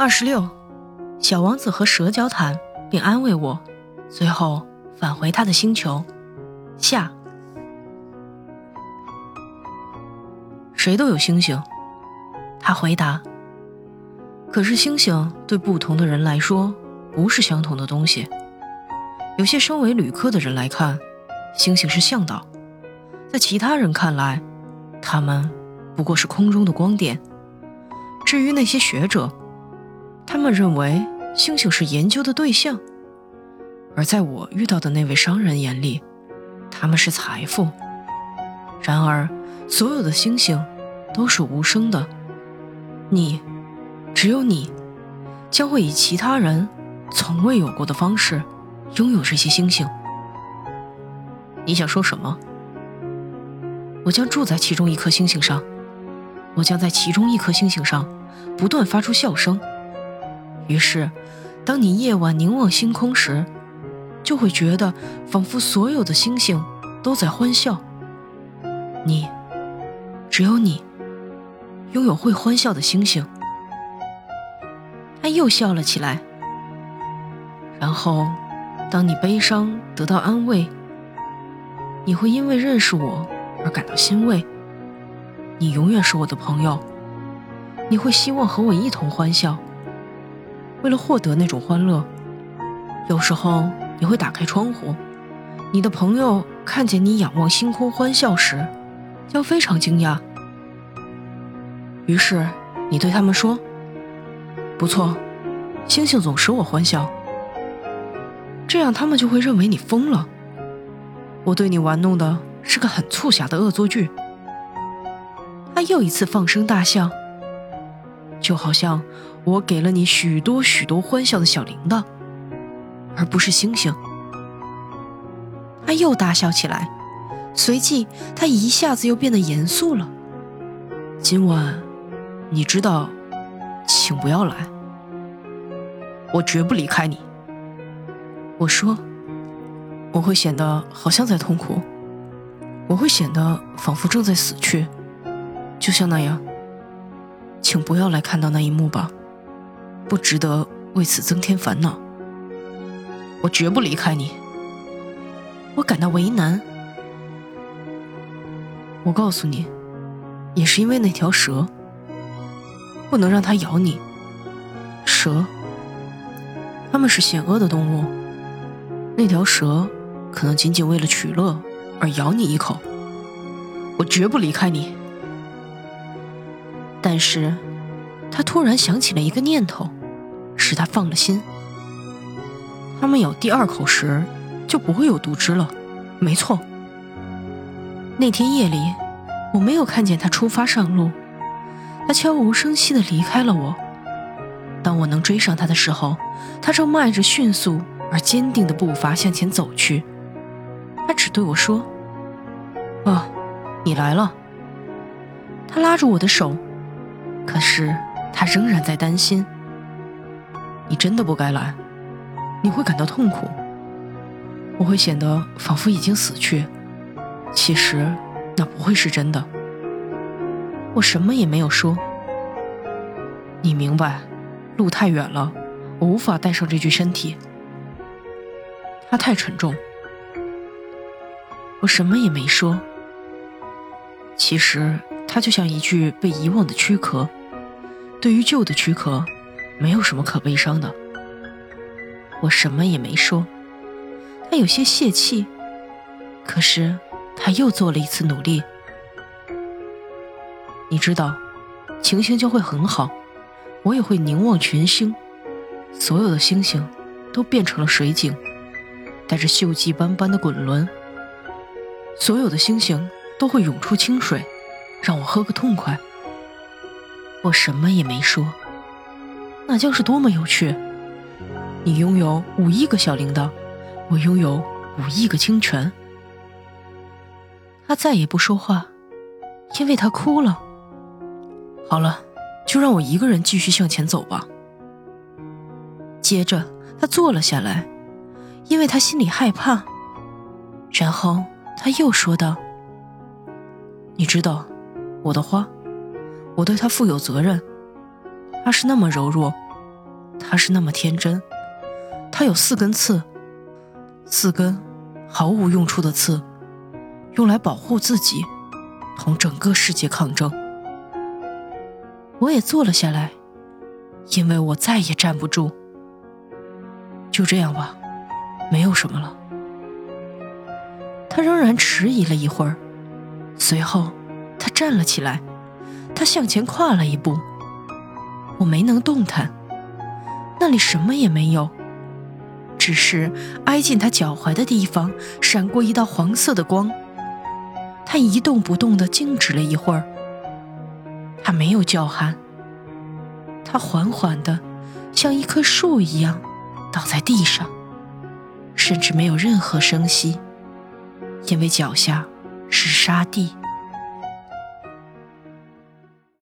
二十六，小王子和蛇交谈，并安慰我，随后返回他的星球。下，谁都有星星，他回答。可是星星对不同的人来说不是相同的东西。有些身为旅客的人来看，星星是向导；在其他人看来，他们不过是空中的光点。至于那些学者，他们认为星星是研究的对象；而在我遇到的那位商人眼里，他们是财富。然而，所有的星星都是无声的。你，只有你，将会以其他人从未有过的方式。拥有这些星星，你想说什么？我将住在其中一颗星星上，我将在其中一颗星星上不断发出笑声。于是，当你夜晚凝望星空时，就会觉得仿佛所有的星星都在欢笑。你，只有你，拥有会欢笑的星星。他又笑了起来，然后。当你悲伤得到安慰，你会因为认识我而感到欣慰。你永远是我的朋友，你会希望和我一同欢笑。为了获得那种欢乐，有时候你会打开窗户，你的朋友看见你仰望星空欢笑时，将非常惊讶。于是你对他们说：“不错，星星总使我欢笑。”这样他们就会认为你疯了。我对你玩弄的是个很促狭的恶作剧。他又一次放声大笑，就好像我给了你许多许多欢笑的小铃铛，而不是星星。他又大笑起来，随即他一下子又变得严肃了。今晚，你知道，请不要来，我绝不离开你。我说：“我会显得好像在痛苦，我会显得仿佛正在死去，就像那样。请不要来看到那一幕吧，不值得为此增添烦恼。我绝不离开你。我感到为难。我告诉你，也是因为那条蛇，不能让它咬你。蛇，它们是险恶的动物。”那条蛇可能仅仅为了取乐而咬你一口，我绝不离开你。但是，他突然想起了一个念头，使他放了心。他们咬第二口时就不会有毒汁了。没错，那天夜里我没有看见他出发上路，他悄无声息地离开了我。当我能追上他的时候，他正迈着迅速。而坚定的步伐向前走去，他只对我说：“哦，你来了。”他拉住我的手，可是他仍然在担心。你真的不该来，你会感到痛苦，我会显得仿佛已经死去，其实那不会是真的。我什么也没有说。你明白，路太远了，我无法带上这具身体。它太沉重，我什么也没说。其实它就像一具被遗忘的躯壳，对于旧的躯壳，没有什么可悲伤的。我什么也没说。他有些泄气，可是他又做了一次努力。你知道，情形将会很好，我也会凝望群星，所有的星星都变成了水井。带着锈迹斑斑的滚轮，所有的星星都会涌出清水，让我喝个痛快。我什么也没说，那将是多么有趣！你拥有五亿个小铃铛，我拥有五亿个清泉。他再也不说话，因为他哭了。好了，就让我一个人继续向前走吧。接着，他坐了下来。因为他心里害怕，然后他又说道：“你知道，我的花，我对他负有责任。他是那么柔弱，他是那么天真。他有四根刺，四根毫无用处的刺，用来保护自己，同整个世界抗争。我也坐了下来，因为我再也站不住。就这样吧，没有什么了。他仍然迟疑了一会儿，随后他站了起来，他向前跨了一步。我没能动弹，那里什么也没有，只是挨近他脚踝的地方闪过一道黄色的光。他一动不动地静止了一会儿，他没有叫喊，他缓缓地像一棵树一样倒在地上，甚至没有任何声息。因为脚下是沙地。